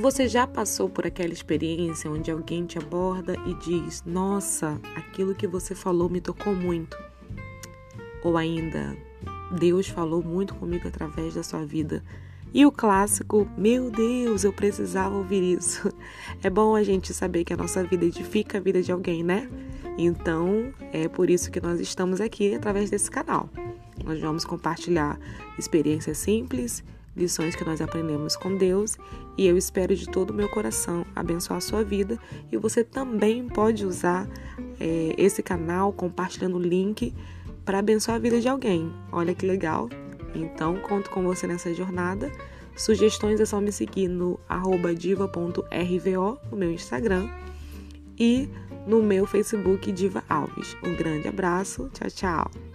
Você já passou por aquela experiência onde alguém te aborda e diz: Nossa, aquilo que você falou me tocou muito? Ou ainda, Deus falou muito comigo através da sua vida. E o clássico, meu Deus, eu precisava ouvir isso. É bom a gente saber que a nossa vida edifica a vida de alguém, né? Então, é por isso que nós estamos aqui através desse canal. Nós vamos compartilhar experiências simples, lições que nós aprendemos com Deus e eu espero de todo o meu coração abençoar a sua vida e você também pode usar é, esse canal compartilhando o link para abençoar a vida de alguém. Olha que legal! Então, conto com você nessa jornada. Sugestões é só me seguir no diva.rvo no meu Instagram e no meu Facebook Diva Alves. Um grande abraço, tchau, tchau!